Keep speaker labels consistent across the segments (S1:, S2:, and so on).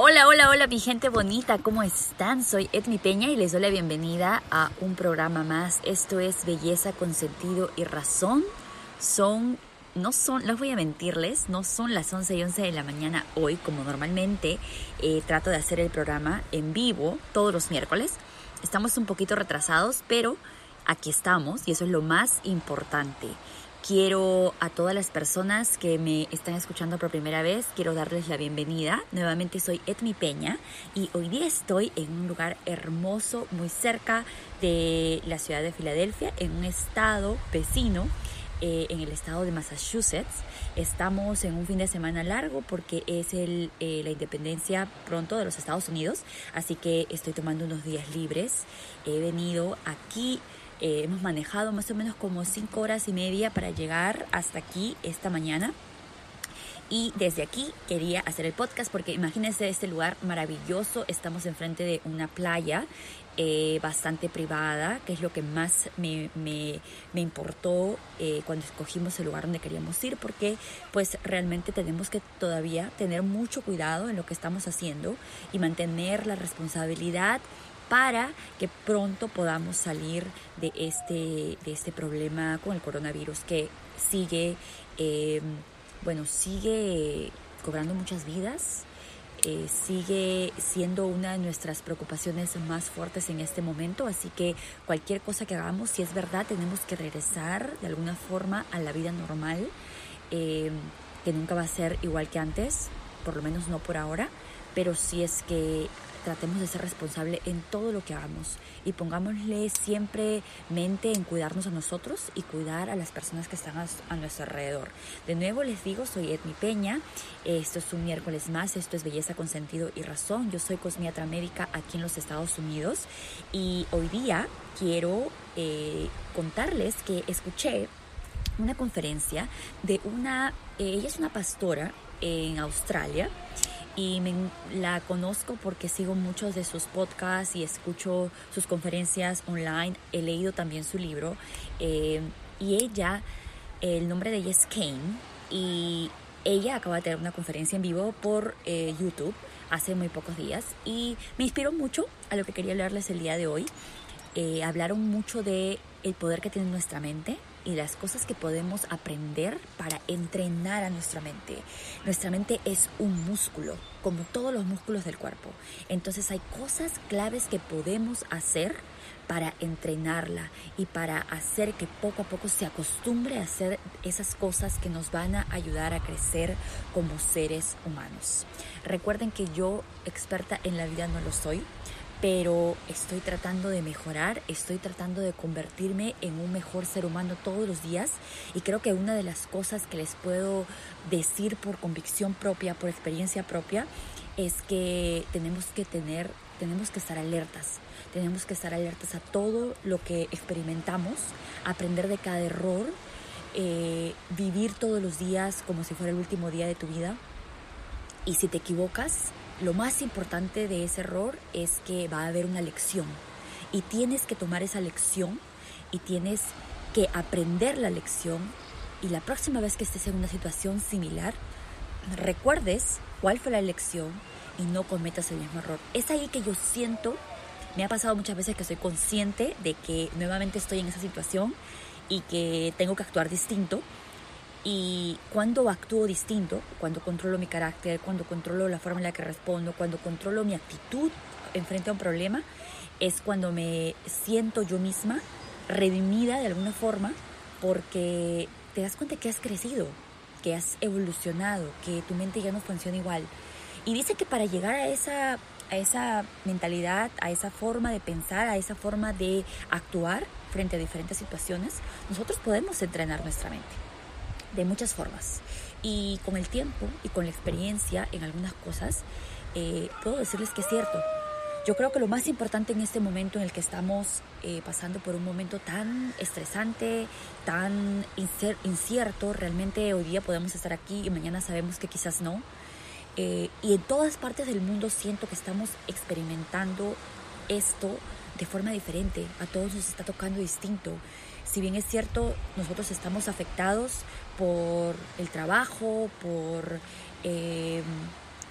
S1: Hola, hola, hola mi gente bonita, ¿cómo están? Soy Edmi Peña y les doy la bienvenida a un programa más. Esto es Belleza con sentido y razón. Son, no son, no voy a mentirles, no son las 11 y 11 de la mañana hoy como normalmente eh, trato de hacer el programa en vivo todos los miércoles. Estamos un poquito retrasados, pero aquí estamos y eso es lo más importante. Quiero a todas las personas que me están escuchando por primera vez, quiero darles la bienvenida. Nuevamente soy Edmi Peña y hoy día estoy en un lugar hermoso muy cerca de la ciudad de Filadelfia, en un estado vecino, eh, en el estado de Massachusetts. Estamos en un fin de semana largo porque es el, eh, la independencia pronto de los Estados Unidos, así que estoy tomando unos días libres. He venido aquí eh, hemos manejado más o menos como cinco horas y media para llegar hasta aquí esta mañana. Y desde aquí quería hacer el podcast porque imagínense este lugar maravilloso. Estamos enfrente de una playa eh, bastante privada, que es lo que más me, me, me importó eh, cuando escogimos el lugar donde queríamos ir, porque pues realmente tenemos que todavía tener mucho cuidado en lo que estamos haciendo y mantener la responsabilidad para que pronto podamos salir de este, de este problema con el coronavirus que sigue, eh, bueno, sigue cobrando muchas vidas, eh, sigue siendo una de nuestras preocupaciones más fuertes en este momento, así que cualquier cosa que hagamos, si es verdad, tenemos que regresar de alguna forma a la vida normal, eh, que nunca va a ser igual que antes, por lo menos no por ahora, pero si es que tratemos de ser responsables en todo lo que hagamos y pongámosle siempre mente en cuidarnos a nosotros y cuidar a las personas que están a, nuestro alrededor. De nuevo les digo, soy Edmi Peña, esto es un miércoles más, esto es Belleza con Sentido y Razón, yo soy cosmiatra médica aquí en los Estados Unidos y hoy día quiero eh, contarles que escuché una conferencia de una, eh, ella es una pastora en Australia, y me, la conozco porque sigo muchos de sus podcasts y escucho sus conferencias online. He leído también su libro eh, y ella, el nombre de ella es Kane y ella acaba de tener una conferencia en vivo por eh, YouTube hace muy pocos días y me inspiró mucho a lo que quería hablarles el día de hoy. Eh, hablaron mucho de el poder que tiene nuestra mente, y las cosas que podemos aprender para entrenar a nuestra mente. Nuestra mente es un músculo, como todos los músculos del cuerpo. Entonces hay cosas claves que podemos hacer para entrenarla y para hacer que poco a poco se acostumbre a hacer esas cosas que nos van a ayudar a crecer como seres humanos. Recuerden que yo, experta en la vida, no lo soy pero estoy tratando de mejorar, estoy tratando de convertirme en un mejor ser humano todos los días y creo que una de las cosas que les puedo decir por convicción propia, por experiencia propia, es que tenemos que tener, tenemos que estar alertas, tenemos que estar alertas a todo lo que experimentamos, aprender de cada error, eh, vivir todos los días como si fuera el último día de tu vida. Y si te equivocas, lo más importante de ese error es que va a haber una lección. Y tienes que tomar esa lección y tienes que aprender la lección. Y la próxima vez que estés en una situación similar, recuerdes cuál fue la lección y no cometas el mismo error. Es ahí que yo siento, me ha pasado muchas veces que soy consciente de que nuevamente estoy en esa situación y que tengo que actuar distinto y cuando actúo distinto, cuando controlo mi carácter, cuando controlo la forma en la que respondo, cuando controlo mi actitud en frente a un problema, es cuando me siento yo misma redimida de alguna forma porque te das cuenta que has crecido, que has evolucionado, que tu mente ya no funciona igual. Y dice que para llegar a esa, a esa mentalidad, a esa forma de pensar, a esa forma de actuar frente a diferentes situaciones, nosotros podemos entrenar nuestra mente de muchas formas. Y con el tiempo y con la experiencia en algunas cosas, eh, puedo decirles que es cierto. Yo creo que lo más importante en este momento en el que estamos eh, pasando por un momento tan estresante, tan incierto, realmente hoy día podemos estar aquí y mañana sabemos que quizás no. Eh, y en todas partes del mundo siento que estamos experimentando esto de forma diferente. A todos nos está tocando distinto. Si bien es cierto, nosotros estamos afectados por el trabajo, por, eh,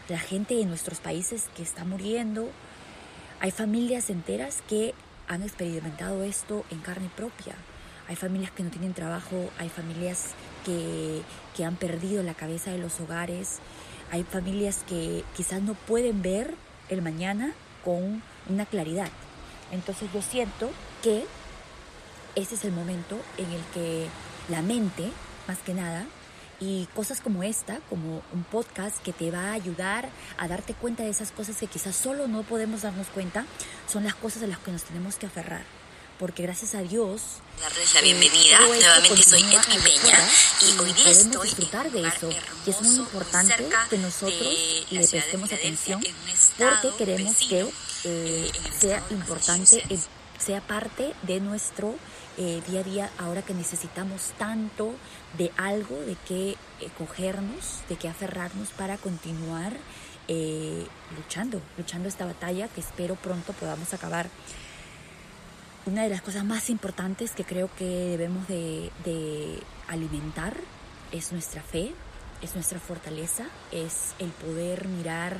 S1: la gente en nuestros países que está muriendo. Hay familias enteras que han experimentado esto en carne propia. Hay familias que no tienen trabajo, hay familias que, que han perdido la cabeza de los hogares, hay familias que quizás no pueden ver el mañana con una claridad. Entonces yo siento que ese es el momento en el que la mente, más que nada, y cosas como esta, como un podcast que te va a ayudar a darte cuenta de esas cosas que quizás solo no podemos darnos cuenta, son las cosas de las que nos tenemos que aferrar. Porque gracias a Dios.
S2: Darles la bienvenida. Nuevamente soy Edmi Peña y hoy día estoy
S1: disfrutar de eso. Y es muy importante que nosotros le prestemos atención porque queremos que eh, sea importante, eh, sea parte de nuestro eh, día a día ahora que necesitamos tanto de algo de que cogernos, de que aferrarnos para continuar luchando, luchando esta batalla que espero pronto podamos acabar. Una de las cosas más importantes que creo que debemos de, de alimentar es nuestra fe, es nuestra fortaleza, es el poder mirar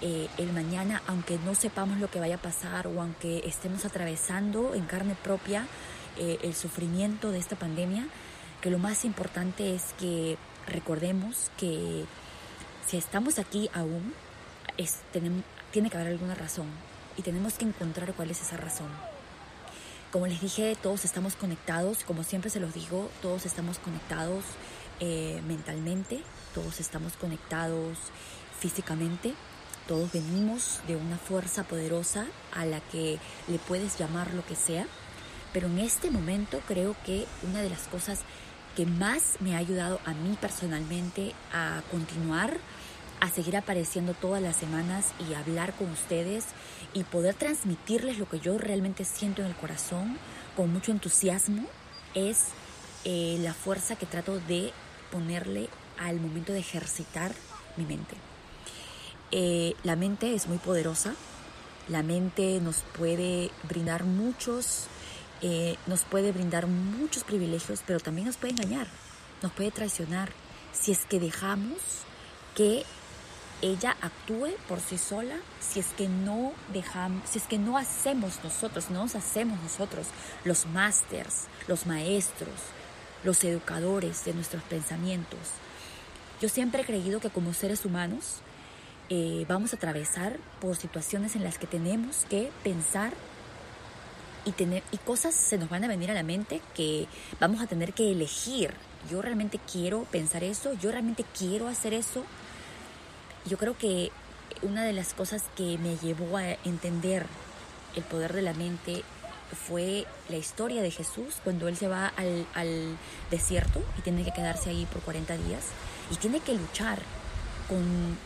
S1: eh, el mañana, aunque no sepamos lo que vaya a pasar o aunque estemos atravesando en carne propia eh, el sufrimiento de esta pandemia, que lo más importante es que recordemos que si estamos aquí aún, es, tenemos, tiene que haber alguna razón y tenemos que encontrar cuál es esa razón. Como les dije, todos estamos conectados, como siempre se los digo, todos estamos conectados eh, mentalmente, todos estamos conectados físicamente todos venimos de una fuerza poderosa a la que le puedes llamar lo que sea, pero en este momento creo que una de las cosas que más me ha ayudado a mí personalmente a continuar, a seguir apareciendo todas las semanas y hablar con ustedes y poder transmitirles lo que yo realmente siento en el corazón con mucho entusiasmo, es eh, la fuerza que trato de ponerle al momento de ejercitar mi mente. Eh, la mente es muy poderosa, la mente nos puede brindar muchos, eh, nos puede brindar muchos privilegios, pero también nos puede engañar, nos puede traicionar si es que dejamos que ella actúe por sí sola, si es que no dejamos, si es que no hacemos nosotros, no nos hacemos nosotros los másters, los maestros, los educadores de nuestros pensamientos. Yo siempre he creído que como seres humanos eh, vamos a atravesar por situaciones en las que tenemos que pensar y, tener, y cosas se nos van a venir a la mente que vamos a tener que elegir. Yo realmente quiero pensar eso, yo realmente quiero hacer eso. Yo creo que una de las cosas que me llevó a entender el poder de la mente fue la historia de Jesús cuando él se va al, al desierto y tiene que quedarse ahí por 40 días y tiene que luchar con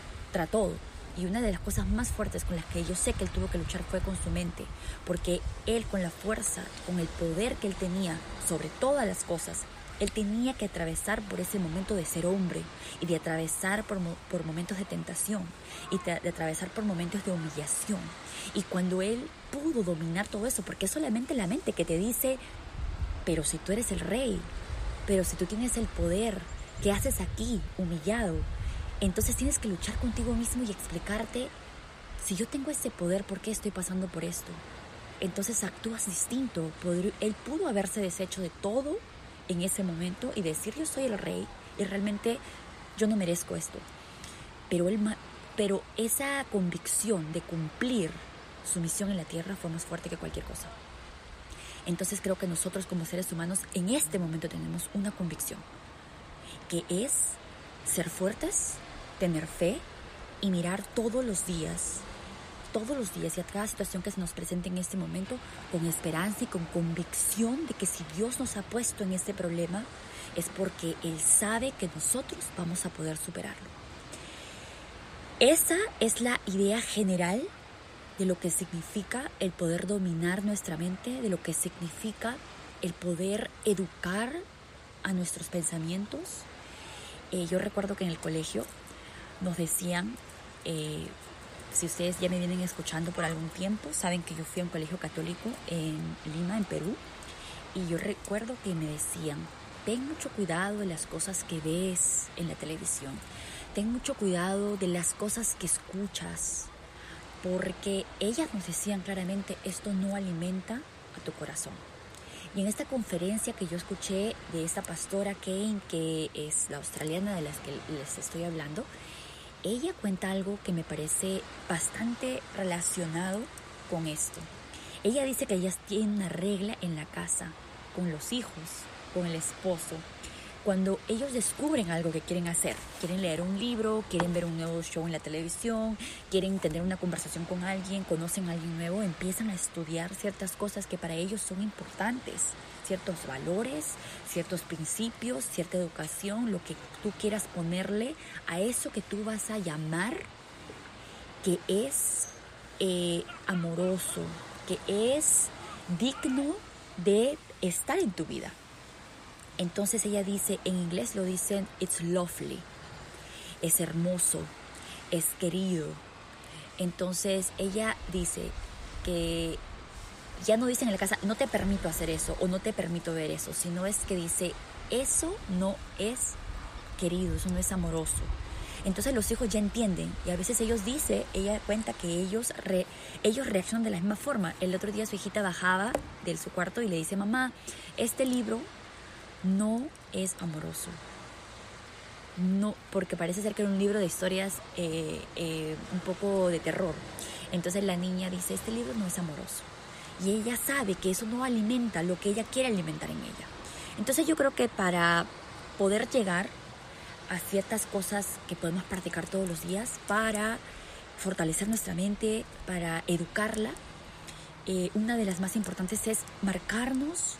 S1: todo. Y una de las cosas más fuertes con las que yo sé que él tuvo que luchar fue con su mente, porque él con la fuerza, con el poder que él tenía sobre todas las cosas, él tenía que atravesar por ese momento de ser hombre y de atravesar por, por momentos de tentación y de, atravesar por momentos de humillación. Y cuando él pudo dominar todo eso, porque es solamente la mente que te dice, pero si tú eres el rey, pero si tú tienes el poder, ¿qué haces aquí humillado? Entonces tienes que luchar contigo mismo y explicarte, si yo tengo ese poder, ¿por qué estoy pasando por esto? Entonces actúas distinto. Él pudo haberse deshecho de todo en ese momento y decir, yo soy el rey y realmente yo no merezco esto. Pero, él, pero esa convicción de cumplir su misión en la tierra fue más fuerte que cualquier cosa. Entonces creo que nosotros como seres humanos en este momento tenemos una convicción, que es ser fuertes, tener fe y mirar todos los días, todos los días y a cada situación que se nos presente en este momento con esperanza y con convicción de que si Dios nos ha puesto en este problema es porque Él sabe que nosotros vamos a poder superarlo. Esa es la idea general de lo que significa el poder dominar nuestra mente, de lo que significa el poder educar a nuestros pensamientos. Eh, yo recuerdo que en el colegio nos decían, eh, si ustedes ya me vienen escuchando por algún tiempo, saben que yo fui a un colegio católico en Lima, en Perú, y yo recuerdo que me decían, ten mucho cuidado de las cosas que ves en la televisión, ten mucho cuidado de las cosas que escuchas, porque ellas nos decían claramente, esto no alimenta a tu corazón. Y en esta conferencia que yo escuché de esta pastora Kane, que es la australiana de las que les estoy hablando, ella cuenta algo que me parece bastante relacionado con esto. Ella dice que ellas tienen una regla en la casa, con los hijos, con el esposo, cuando ellos descubren algo que quieren hacer, quieren leer un libro, quieren ver un nuevo show en la televisión, quieren tener una conversación con alguien, conocen a alguien nuevo, empiezan a estudiar ciertas cosas que para ellos son importantes, ciertos valores, ciertos principios, cierta educación, lo que tú quieras ponerle a eso que tú vas a llamar que es eh, amoroso, que es digno de estar en tu vida. Entonces ella dice, en inglés lo dicen, it's lovely, es hermoso, es querido. Entonces ella dice que ya no dicen en la casa, no te permito hacer eso o no te permito ver eso, sino es que dice, eso no es querido, eso no es amoroso. Entonces los hijos ya entienden y a veces ellos dicen, ella cuenta que ellos, ellos reaccionan de la misma forma. El otro día su hijita bajaba de su cuarto y le dice, mamá, este libro no es amoroso. No, porque parece ser que era un libro de historias eh, eh, un poco de terror. Entonces la niña dice, este libro no es amoroso. Y ella sabe que eso no alimenta lo que ella quiere alimentar en ella. Entonces yo creo que para poder llegar a ciertas cosas que podemos practicar todos los días, para fortalecer nuestra mente, para educarla, eh, una de las más importantes es marcarnos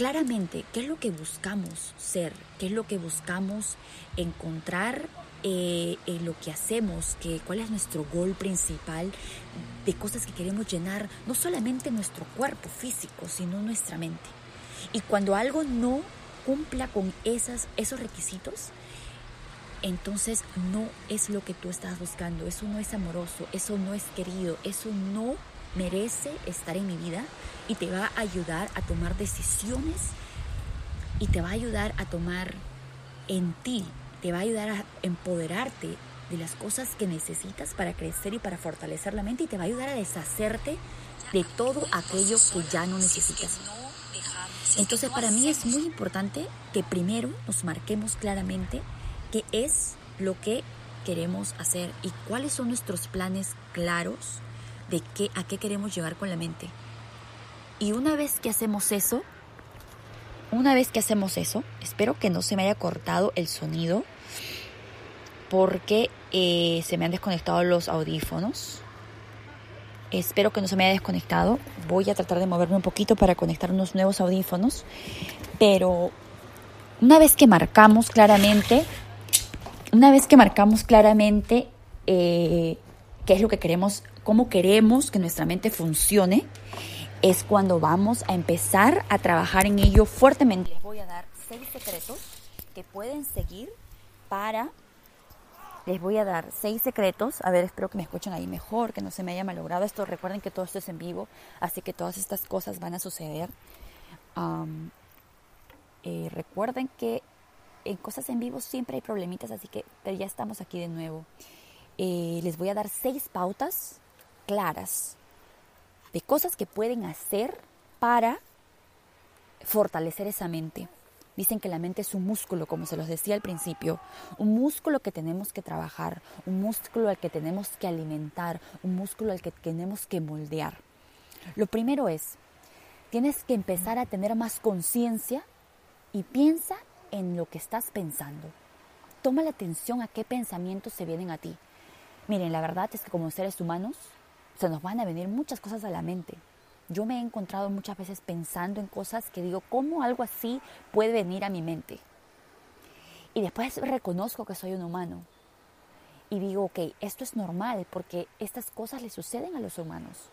S1: claramente qué es lo que buscamos ser, qué es lo que buscamos encontrar eh, en lo que hacemos, que, cuál es nuestro gol principal de cosas que queremos llenar, no solamente nuestro cuerpo físico, sino nuestra mente. Y cuando algo no cumpla con esos requisitos, entonces no es lo que tú estás buscando, eso no es amoroso, eso no es querido, eso no merece estar en mi vida y te va a ayudar a tomar decisiones y te va a ayudar a tomar en ti, te va a ayudar a empoderarte de las cosas que necesitas para crecer y para fortalecer la mente y te va a ayudar a deshacerte de todo aquello que ya no necesitas. Entonces para mí es muy importante que primero nos marquemos claramente qué es lo que queremos hacer y cuáles son nuestros planes claros de qué, a qué queremos llegar con la mente. Y una vez que hacemos eso, una vez que hacemos eso, espero que no se me haya cortado el sonido porque eh, se me han desconectado los audífonos. Espero que no se me haya desconectado. Voy a tratar de moverme un poquito para conectar unos nuevos audífonos. Pero una vez que marcamos claramente, una vez que marcamos claramente eh, qué es lo que queremos cómo queremos que nuestra mente funcione, es cuando vamos a empezar a trabajar en ello fuertemente. Les voy a dar seis secretos que pueden seguir para... Les voy a dar seis secretos. A ver, espero que me escuchen ahí mejor, que no se me haya malogrado esto. Recuerden que todo esto es en vivo, así que todas estas cosas van a suceder. Eh, recuerden que en cosas en vivo siempre hay problemitas, así que ya estamos aquí de nuevo. Eh, les voy a dar seis pautas claras de cosas que pueden hacer para fortalecer esa mente. Dicen que la mente es un músculo, como se los decía al principio, un músculo que tenemos que trabajar, un músculo al que tenemos que alimentar, un músculo al que tenemos que moldear. Lo primero es, tienes que empezar a tener más conciencia y piensa en lo que estás pensando. Toma la atención a qué pensamientos se vienen a ti. Miren, la verdad es que como seres humanos se nos van a venir muchas cosas a la mente. Yo me he encontrado muchas veces pensando en cosas que digo, ¿cómo algo así puede venir a mi mente? Y después reconozco que soy un humano. Y digo, ok, esto es normal porque estas cosas le suceden a los humanos.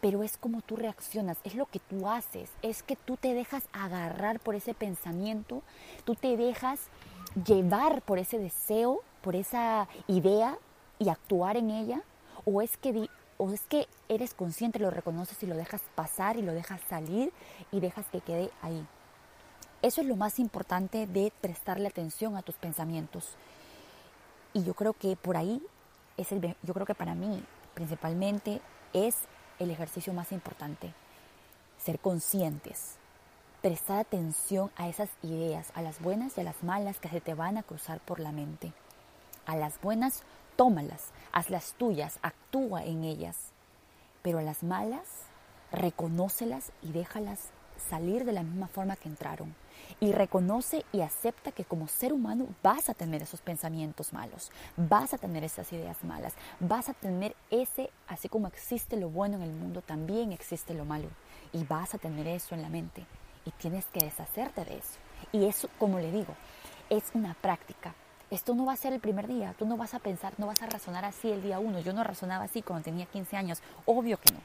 S1: Pero es como tú reaccionas, es lo que tú haces, es que tú te dejas agarrar por ese pensamiento, tú te dejas llevar por ese deseo, por esa idea y actuar en ella, o es que o es que eres consciente, lo reconoces y lo dejas pasar y lo dejas salir y dejas que quede ahí. Eso es lo más importante de prestarle atención a tus pensamientos. Y yo creo que por ahí, es el, yo creo que para mí principalmente es el ejercicio más importante. Ser conscientes, prestar atención a esas ideas, a las buenas y a las malas que se te van a cruzar por la mente. A las buenas, tómalas, hazlas tuyas, actúa en ellas. Pero las malas, reconócelas y déjalas salir de la misma forma que entraron. Y reconoce y acepta que como ser humano vas a tener esos pensamientos malos, vas a tener esas ideas malas, vas a tener ese, así como existe lo bueno en el mundo, también existe lo malo. Y vas a tener eso en la mente. Y tienes que deshacerte de eso. Y eso, como le digo, es una práctica. Esto no va a ser el primer día. Tú no vas a pensar, no vas a razonar así el día uno. Yo no razonaba así cuando tenía 15 años. Obvio que no.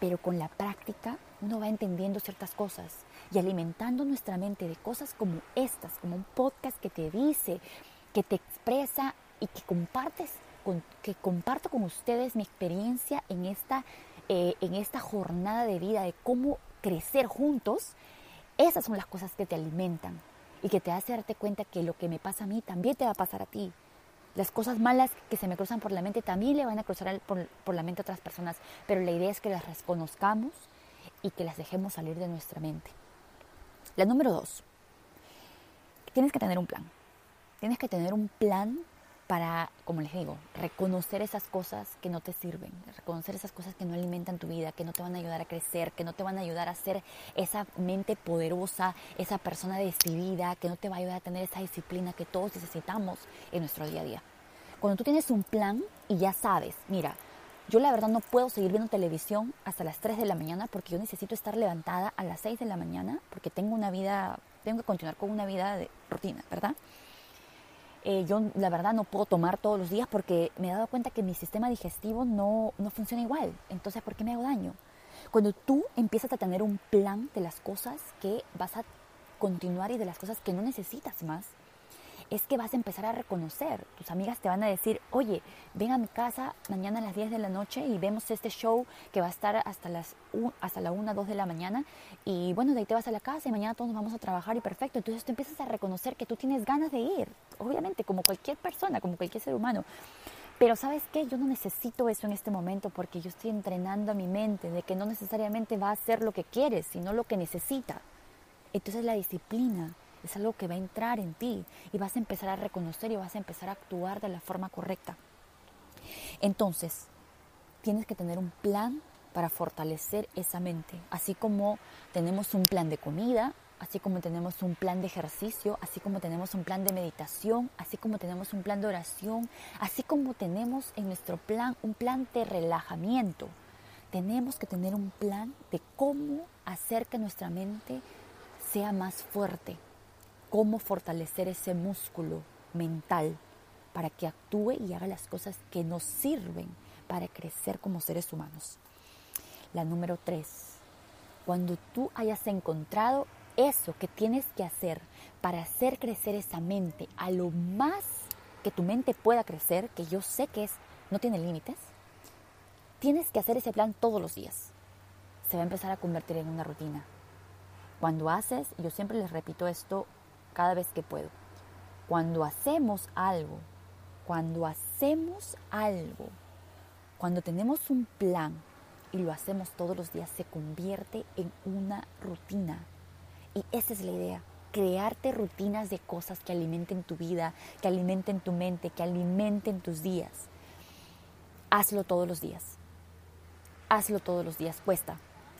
S1: Pero con la práctica uno va entendiendo ciertas cosas y alimentando nuestra mente de cosas como estas, como un podcast que te dice, que te expresa y que compartes, que comparto con ustedes mi experiencia en esta, eh, en esta jornada de vida de cómo crecer juntos. Esas son las cosas que te alimentan y que te hace darte cuenta que lo que me pasa a mí también te va a pasar a ti las cosas malas que se me cruzan por la mente también le van a cruzar por, por, la mente a otras personas, pero la idea es que las reconozcamos y que las dejemos salir de nuestra mente. La número dos, tienes que tener un plan. Tienes que tener un plan para, como les digo, reconocer esas cosas que no te sirven, reconocer esas cosas que no alimentan tu vida, que no te van a ayudar a crecer, que no te van a ayudar a ser esa mente poderosa, esa persona decidida, que no te va a ayudar a tener esa disciplina que todos necesitamos en nuestro día a día. Cuando tú tienes un plan y ya sabes, mira, yo la verdad no puedo seguir viendo televisión hasta las 3 de la mañana porque yo necesito estar levantada a las 6 de la mañana porque tengo una vida, tengo que continuar con una vida de rutina, ¿verdad? Eh, yo la verdad no puedo tomar todos los días porque me he dado cuenta que mi sistema digestivo no, no funciona igual. Entonces, ¿por qué me hago daño? Cuando tú empiezas a tener un plan de las cosas que vas a continuar y de las cosas que no necesitas más, es que vas a empezar a reconocer. Tus amigas te van a decir, oye, ven a mi casa mañana a las 10 de la noche y vemos este show que va a estar hasta, las, hasta la 1, 2 de la mañana. Y bueno, de ahí te vas a la casa y mañana todos nos vamos a trabajar y perfecto. Entonces tú empiezas a reconocer que tú tienes ganas de ir. Obviamente, como cualquier persona, como cualquier ser humano. Pero sabes qué, yo no necesito eso en este momento porque yo estoy entrenando a mi mente de que no necesariamente va a hacer lo que quieres, sino lo que necesita. Entonces la disciplina es algo que va a entrar en ti y vas a empezar a reconocer y vas a empezar a actuar de la forma correcta. Entonces, tienes que tener un plan para fortalecer esa mente, así como tenemos un plan de comida, así como tenemos un plan de ejercicio, así como tenemos un plan de meditación, así como tenemos un plan de oración, así como tenemos en nuestro plan un plan de relajamiento. Tenemos que tener un plan de cómo hacer que nuestra mente sea más fuerte, cómo fortalecer ese músculo mental para que actúe y haga las cosas que nos sirven para crecer como seres humanos. La número tres, cuando tú hayas encontrado eso que tienes que hacer para hacer crecer esa mente a lo más que tu mente pueda crecer, que yo sé que es no tiene límites, tienes que hacer ese plan todos los días. Se va a empezar a convertir en una rutina. Cuando haces, yo siempre les repito esto cada vez que puedo. Cuando hacemos algo, cuando hacemos algo, cuando tenemos un plan y lo hacemos todos los días, se convierte en una rutina. Y esa es la idea, crearte rutinas de cosas que alimenten tu vida, que alimenten tu mente, que alimenten tus días. Hazlo todos los días. Hazlo todos los días. Cuesta.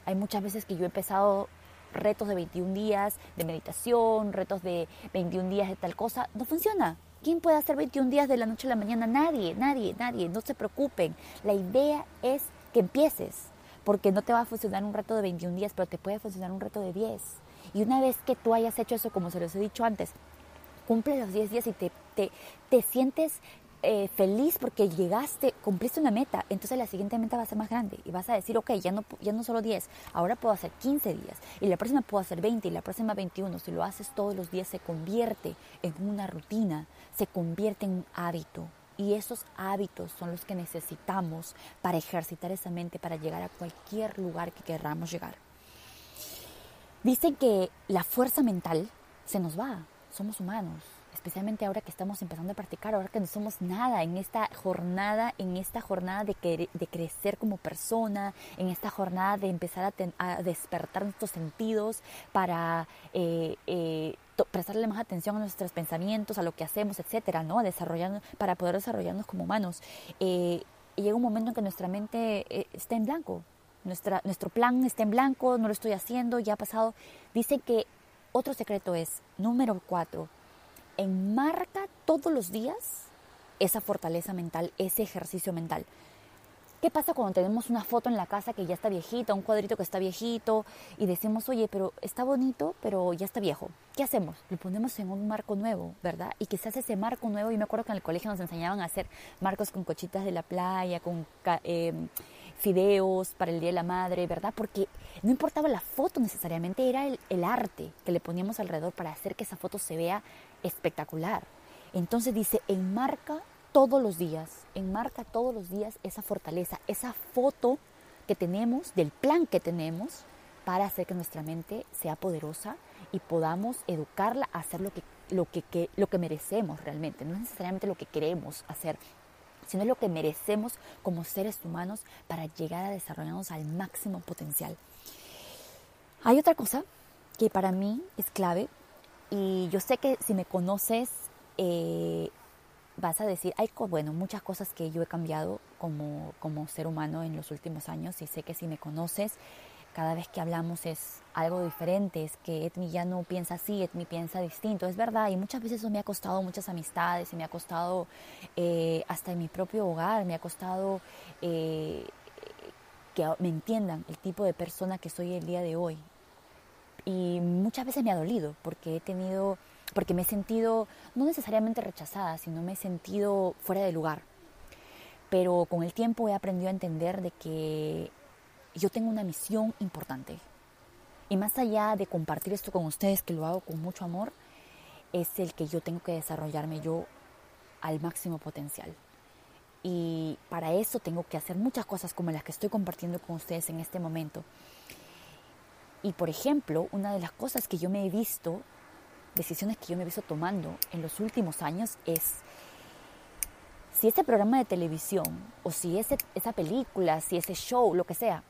S1: Hay muchas veces que yo he empezado retos de 21 días de meditación, retos de 21 días de tal cosa, no funciona. ¿Quién puede hacer 21 días de la noche a la mañana? Nadie, nadie, nadie. No se preocupen. La idea es que empieces, porque no te va a funcionar un reto de 21 días, pero te puede funcionar un reto de 10. Y una vez que tú hayas hecho eso, como se los he dicho antes, cumple los 10 días y te, te, te sientes eh, feliz porque llegaste, cumpliste una meta, entonces la siguiente meta va a ser más grande y vas a decir, ok, ya no, ya no solo 10, ahora puedo hacer 15 días y la próxima puedo hacer 20 y la próxima 21. Si lo haces todos los días se convierte en una rutina, se convierte en un hábito y esos hábitos son los que necesitamos para ejercitar esa mente, para llegar a cualquier lugar que queramos llegar. Dicen que la fuerza mental se nos va, somos humanos, especialmente ahora que estamos empezando a practicar, ahora que no somos nada en esta jornada, en esta jornada de, de crecer como persona, en esta jornada de empezar a, despertar nuestros sentidos para eh, eh, prestarle más atención a nuestros pensamientos, a lo que hacemos, etcétera, ¿no? A para poder desarrollarnos como humanos. Eh, llega un momento en que nuestra mente está en blanco, nuestra, nuestro plan está en blanco, no lo estoy haciendo, ya ha pasado. Dice que otro secreto es, número cuatro, enmarca todos los días esa fortaleza mental, ese ejercicio mental. ¿Qué pasa cuando tenemos una foto en la casa que ya está viejita, un cuadrito que está viejito y decimos, oye, pero está bonito, pero ya está viejo? ¿Qué hacemos? Lo ponemos en un marco nuevo, ¿verdad? Y quizás ese marco nuevo, y me acuerdo que en el colegio nos enseñaban a hacer marcos con cochitas de la playa, con eh, fideos para el Día de la Madre, ¿verdad? Porque no importaba la foto necesariamente, era el, el arte que le poníamos alrededor para hacer que esa foto se vea espectacular. Entonces dice, enmarca todos los días, enmarca todos los días esa fortaleza, esa foto que tenemos, del plan que tenemos para hacer que nuestra mente sea poderosa y podamos educarla a hacer lo que, lo que, lo que merecemos realmente, no necesariamente lo que queremos hacer, sino lo que merecemos como seres humanos para llegar a desarrollarnos al máximo potencial. Hay otra cosa que para mí es clave y yo sé que si me conoces, eh, vas a decir, hay bueno, muchas cosas que yo he cambiado como, como ser humano en los últimos años y sé que si me conoces, cada vez que hablamos es algo diferente, es que Edmi ya no piensa así, Edmi piensa distinto, es verdad, y muchas veces eso me ha costado muchas amistades y me ha costado eh, hasta en mi propio hogar, me ha costado eh, que me entiendan el tipo de persona que soy el día de hoy, y muchas veces me ha dolido porque he tenido, porque me he sentido no necesariamente rechazada, sino me he sentido fuera de lugar. Pero con el tiempo he aprendido a entender de que yo tengo una misión importante. Y más allá de compartir esto con ustedes, que lo hago con mucho amor, es el que yo tengo que desarrollarme yo al máximo potencial. Y para eso tengo que hacer muchas cosas como las que estoy compartiendo con ustedes en este momento. Y por ejemplo, una de las cosas que yo me he visto, decisiones que yo me he visto tomando en los últimos años es si ese programa de televisión o si ese, esa película, si ese show, lo que sea,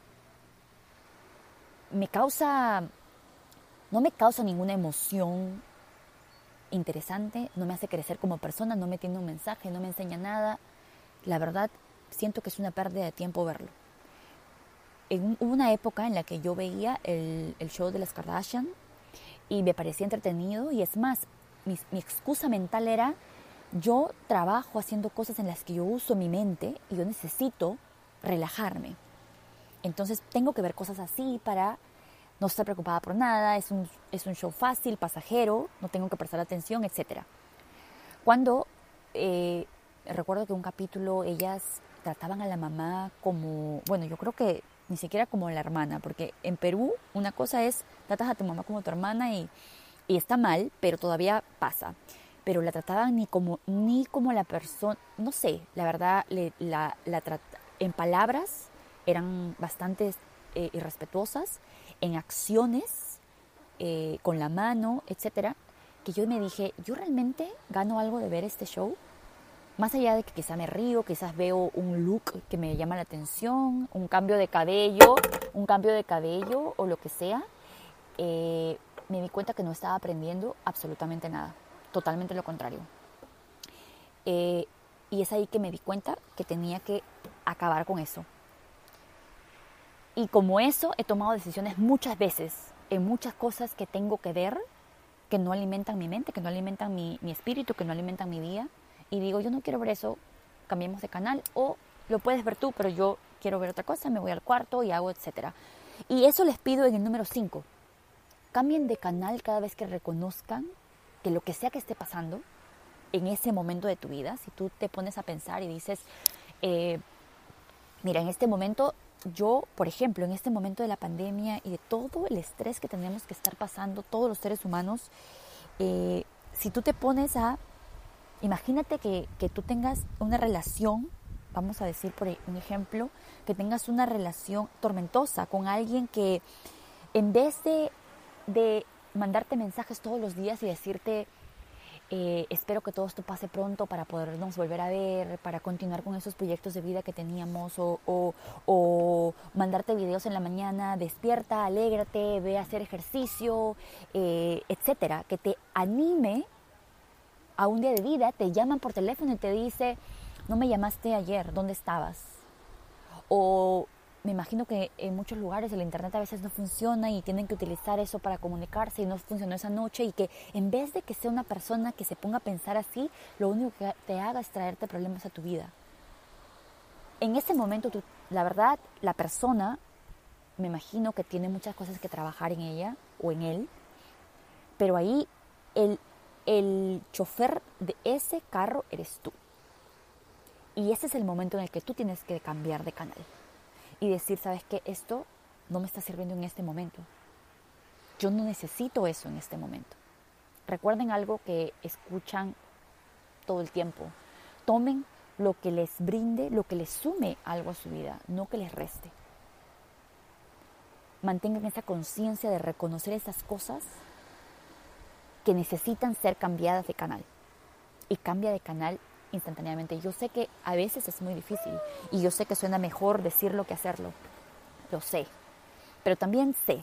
S1: me causa, no me causa ninguna emoción interesante, no me hace crecer como persona, no me tiene un mensaje, no me enseña nada, la verdad siento que es una pérdida de tiempo verlo en una época en la que yo veía el, show de las Kardashian y me parecía entretenido y es más, mi, excusa mental era yo trabajo haciendo cosas en las que yo uso mi mente y yo necesito relajarme. Entonces tengo que ver cosas así para no estar preocupada por nada, es un, es un show fácil, pasajero, no tengo que prestar atención, etc. Cuando eh, recuerdo que un capítulo ellas trataban a la mamá como, bueno, yo creo que ni siquiera como la hermana, porque en Perú una cosa es tratas a tu mamá como tu hermana y, y está mal, pero todavía pasa. Pero la trataban ni como, ni como la persona, no sé, la verdad, la, la en palabras eran bastante eh, irrespetuosas, en acciones, eh, con la mano, etcétera, que yo me dije, ¿yo realmente gano algo de ver este show? Más allá de que quizás me río, quizás veo un look que me llama la atención, un cambio de cabello, un cambio de cabello o lo que sea, eh, me di cuenta que no estaba aprendiendo absolutamente nada, totalmente lo contrario. Eh, y es ahí que me di cuenta que tenía que acabar con eso. Y como eso, he tomado decisiones muchas veces en muchas cosas que tengo que ver, que no alimentan mi mente, que no alimentan mi, mi espíritu, que no alimentan mi vida y digo, yo no quiero ver eso, cambiemos de canal o lo puedes ver tú, pero yo quiero ver otra cosa, me voy al cuarto y hago, etcétera. Y eso les pido en el número 5. Cambien de canal cada vez que reconozcan que lo que sea que esté pasando en ese momento de tu vida, si tú te pones a pensar y dices, eh, mira, en este momento yo, por ejemplo, en este momento de la pandemia y de todo el estrés que tenemos que estar pasando todos los seres humanos, eh, si tú te pones a Imagínate que, tú tengas una relación, vamos a decir por un ejemplo, que tengas una relación tormentosa con alguien que en vez de, mandarte mensajes todos los días y decirte, eh, espero que todo esto pase pronto para podernos volver a ver, para continuar con esos proyectos de vida que teníamos o, o, mandarte videos en la mañana, despierta, alégrate, ve a hacer ejercicio, eh, etcétera, que te anime a un día de vida, te llaman por teléfono y te dice, no me llamaste ayer, ¿dónde estabas? O me imagino que en muchos lugares el internet a veces no funciona y tienen que utilizar eso para comunicarse y no funcionó esa noche y que en vez de que sea una persona que se ponga a pensar así, lo único que te haga es traerte problemas a tu vida. En ese momento, la verdad, la persona, me imagino que tiene muchas cosas que trabajar en ella o en él, pero ahí el, el chofer de ese carro eres tú. Y ese es el momento en el que tú tienes que cambiar de canal y decir, sabes que esto no me está sirviendo en este momento. Yo no necesito eso en este momento. Recuerden algo que escuchan todo el tiempo. Tomen lo que les brinde, lo que les sume algo a su vida, no que les reste. Mantengan esa conciencia de reconocer esas cosas que necesitan ser cambiadas de canal. Y cambia de canal instantáneamente. Yo sé que a veces es muy difícil y yo sé que suena mejor decirlo que hacerlo. Lo sé. Pero también sé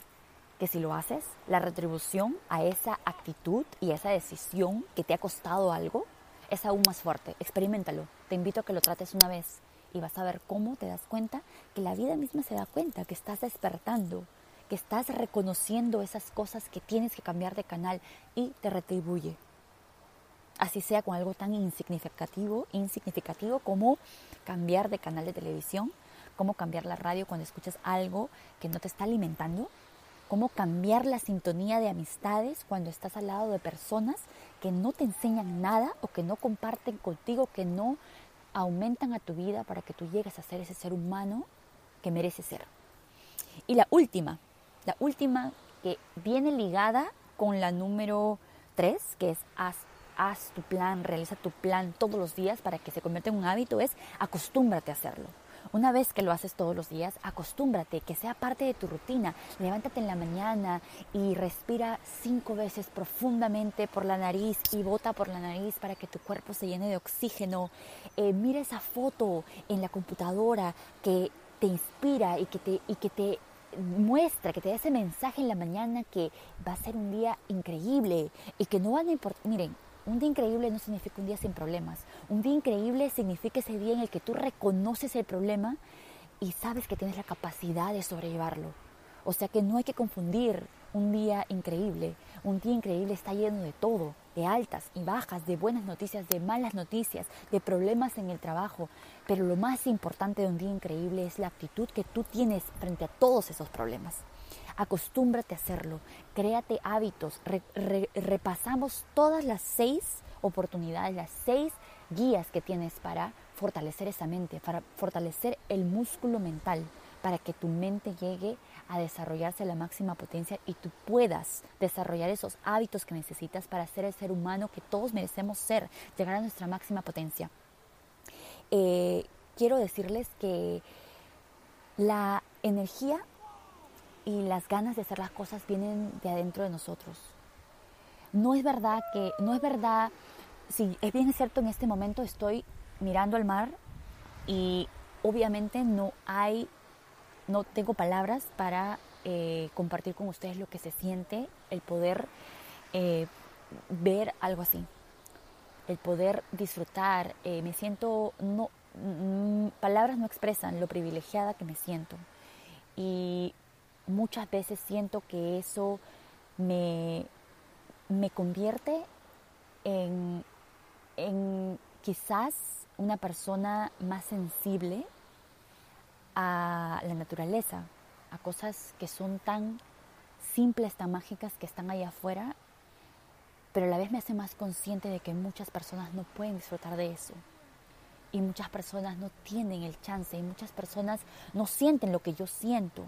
S1: que si lo haces, la retribución a esa actitud y a esa decisión que te ha costado algo es aún más fuerte. Experimentalo. Te invito a que lo trates una vez y vas a ver cómo te das cuenta que la vida misma se da cuenta, que estás despertando, que estás reconociendo esas cosas que tienes que cambiar de canal y te retribuye así sea con algo tan insignificativo, insignificativo como cambiar de canal de televisión, como cambiar la radio cuando escuchas algo que no te está alimentando, cómo cambiar la sintonía de amistades cuando estás al lado de personas que no te enseñan nada o que no comparten contigo, que no aumentan a tu vida para que tú llegues a ser ese ser humano que mereces ser. Y la última, la última que viene ligada con la número 3, que es haz haz tu plan, realiza tu plan todos los días para que se convierta en un hábito, es acostúmbrate a hacerlo. Una vez que lo haces todos los días, acostúmbrate, que sea parte de tu rutina. Levántate en la mañana y respira cinco veces profundamente por la nariz y bota por la nariz para que tu cuerpo se llene de oxígeno. Eh, mira esa foto en la computadora que te inspira y que te, y que te muestra, que te da ese mensaje en la mañana que va a ser un día increíble y que no van a importar. Miren, un día increíble no significa un día sin problemas. Un día increíble significa ese día en el que tú reconoces el problema y sabes que tienes la capacidad de sobrellevarlo. O sea que no hay que confundir un día increíble. Un día increíble está lleno de todo, de altas y bajas, de buenas noticias, de malas noticias, de problemas en el trabajo. Pero lo más importante de un día increíble es la actitud que tú tienes frente a todos esos problemas. Acostúmbrate a hacerlo, créate hábitos, repasamos todas las seis oportunidades, las seis guías que tienes para fortalecer esa mente, para fortalecer el músculo mental, para que tu mente llegue a desarrollarse a la máxima potencia y tú puedas desarrollar esos hábitos que necesitas para ser el ser humano que todos merecemos ser, llegar a nuestra máxima potencia. Eh, quiero decirles que la energía y las ganas de hacer las cosas vienen de adentro de nosotros. No es verdad que, no es verdad, sí, es bien cierto, en este momento estoy mirando al mar y obviamente no hay, no tengo palabras para eh, compartir con ustedes lo que se siente, el poder eh, ver algo así, el poder disfrutar. Eh, me siento, no, mm, palabras no expresan lo privilegiada que me siento. Y muchas veces siento que eso me, me convierte en, en quizás una persona más sensible a la naturaleza, a cosas que son tan simples, tan mágicas que están allá afuera, pero a la vez me hace más consciente de que muchas personas no pueden disfrutar de eso. Y muchas personas no tienen el chance y muchas personas no sienten lo que yo siento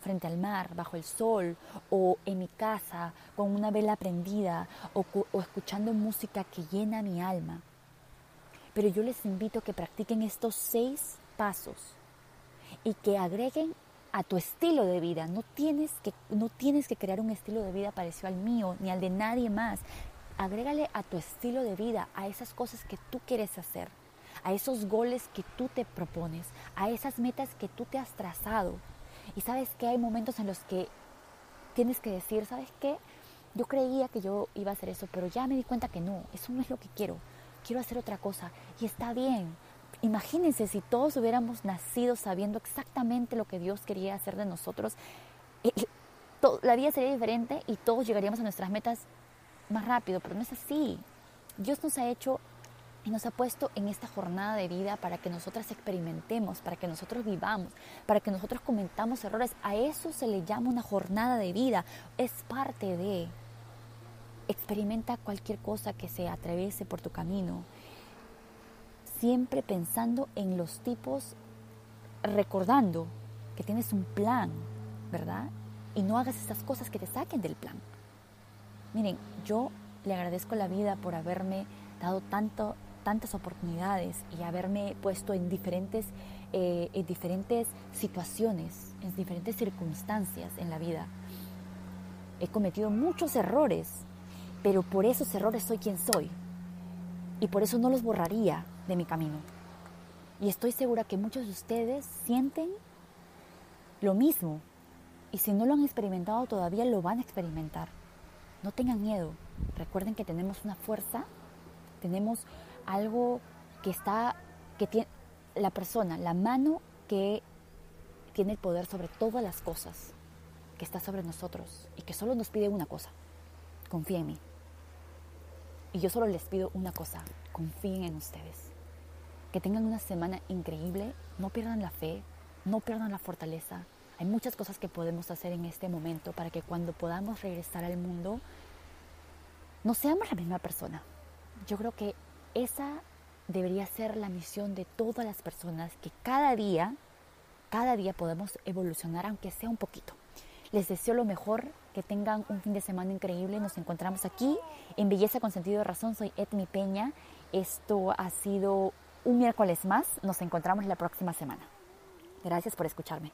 S1: frente al mar, bajo el sol, o en mi casa con una vela prendida, o, escuchando música que llena mi alma. Pero yo les invito a que practiquen estos seis pasos y que agreguen a tu estilo de vida. No tienes que, no tienes que crear un estilo de vida parecido al mío ni al de nadie más. agrégale a tu estilo de vida, a esas cosas que tú quieres hacer, a esos goles que tú te propones, a esas metas que tú te has trazado. Y sabes que hay momentos en los que tienes que decir, ¿sabes qué? Yo creía que yo iba a hacer eso, pero ya me di cuenta que no, eso no es lo que quiero. Quiero hacer otra cosa y está bien. Imagínense si todos hubiéramos nacido sabiendo exactamente lo que Dios quería hacer de nosotros, la vida sería diferente y todos llegaríamos a nuestras metas más rápido, pero no es así. Dios nos ha hecho y nos ha puesto en esta jornada de vida para que nosotras experimentemos, para que nosotros vivamos, para que nosotros comentamos errores. A eso se le llama una jornada de vida. Es parte de. Experimenta cualquier cosa que se atraviese por tu camino. Siempre pensando en los tipos, recordando que tienes un plan, ¿verdad? Y no hagas esas cosas que te saquen del plan. Miren, yo le agradezco la vida por haberme dado tanto, tantas oportunidades y haberme puesto en diferentes, eh, en diferentes situaciones, en diferentes circunstancias en la vida. He cometido muchos errores, pero por esos errores soy quien soy. Y por eso no los borraría de mi camino. Y estoy segura que muchos de ustedes sienten lo mismo. Y si no lo han experimentado todavía, lo van a experimentar. No tengan miedo. Recuerden que tenemos una fuerza, tenemos algo que está, que tiene la persona, la mano que tiene el poder sobre todas las cosas, que está sobre nosotros y que solo nos pide una cosa. Confíen en mí. Y yo solo les pido una cosa, confíen en ustedes. Que tengan una semana increíble, no pierdan la fe, no pierdan la fortaleza, hay muchas cosas que podemos hacer en este momento para que cuando podamos regresar al mundo no seamos la misma persona. Yo creo que esa debería ser la misión de todas las personas que cada día, cada día podemos evolucionar aunque sea un poquito. Les deseo lo mejor, que tengan un fin de semana increíble. Nos encontramos aquí en Belleza con Sentido de Razón. Soy Edmi Peña. Esto ha sido un miércoles más. Nos encontramos la próxima semana. Gracias por escucharme.